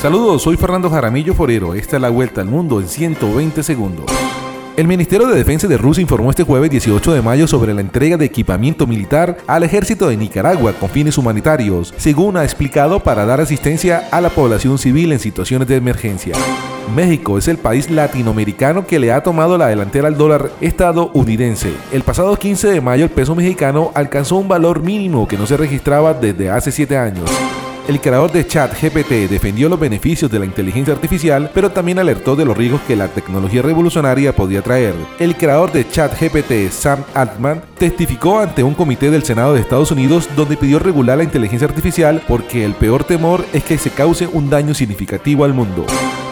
Saludos, soy Fernando Jaramillo Forero. Esta es la vuelta al mundo en 120 segundos. El Ministerio de Defensa de Rusia informó este jueves 18 de mayo sobre la entrega de equipamiento militar al ejército de Nicaragua con fines humanitarios, según ha explicado para dar asistencia a la población civil en situaciones de emergencia. México es el país latinoamericano que le ha tomado la delantera al dólar estadounidense. El pasado 15 de mayo el peso mexicano alcanzó un valor mínimo que no se registraba desde hace 7 años. El creador de ChatGPT defendió los beneficios de la inteligencia artificial, pero también alertó de los riesgos que la tecnología revolucionaria podía traer. El creador de ChatGPT, Sam Altman, testificó ante un comité del Senado de Estados Unidos donde pidió regular la inteligencia artificial porque el peor temor es que se cause un daño significativo al mundo.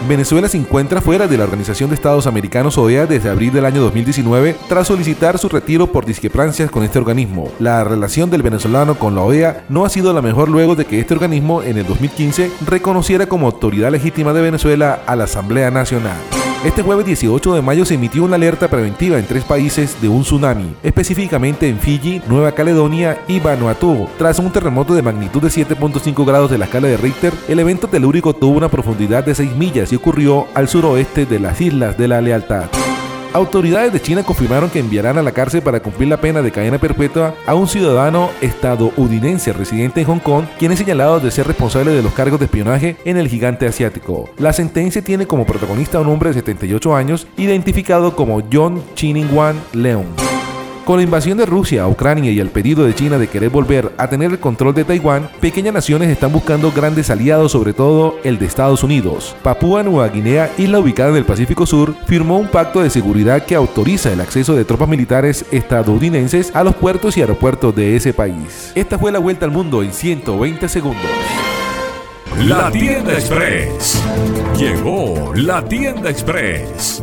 Venezuela se encuentra fuera de la Organización de Estados Americanos OEA desde abril del año 2019 tras solicitar su retiro por discrepancias con este organismo. La relación del venezolano con la OEA no ha sido la mejor luego de que este organismo en el 2015 reconociera como autoridad legítima de Venezuela a la Asamblea Nacional. Este jueves 18 de mayo se emitió una alerta preventiva en tres países de un tsunami, específicamente en Fiji, Nueva Caledonia y Vanuatu. Tras un terremoto de magnitud de 7.5 grados de la escala de Richter, el evento telúrico tuvo una profundidad de 6 millas y ocurrió al suroeste de las Islas de la Lealtad. Autoridades de China confirmaron que enviarán a la cárcel para cumplir la pena de cadena perpetua a un ciudadano estadounidense residente en Hong Kong, quien es señalado de ser responsable de los cargos de espionaje en el gigante asiático. La sentencia tiene como protagonista a un hombre de 78 años, identificado como John Chining Wan Leung. Con la invasión de Rusia a Ucrania y el pedido de China de querer volver a tener el control de Taiwán, pequeñas naciones están buscando grandes aliados, sobre todo el de Estados Unidos. Papúa Nueva Guinea, isla ubicada en el Pacífico Sur, firmó un pacto de seguridad que autoriza el acceso de tropas militares estadounidenses a los puertos y aeropuertos de ese país. Esta fue la vuelta al mundo en 120 segundos. La tienda express. Llegó la tienda express.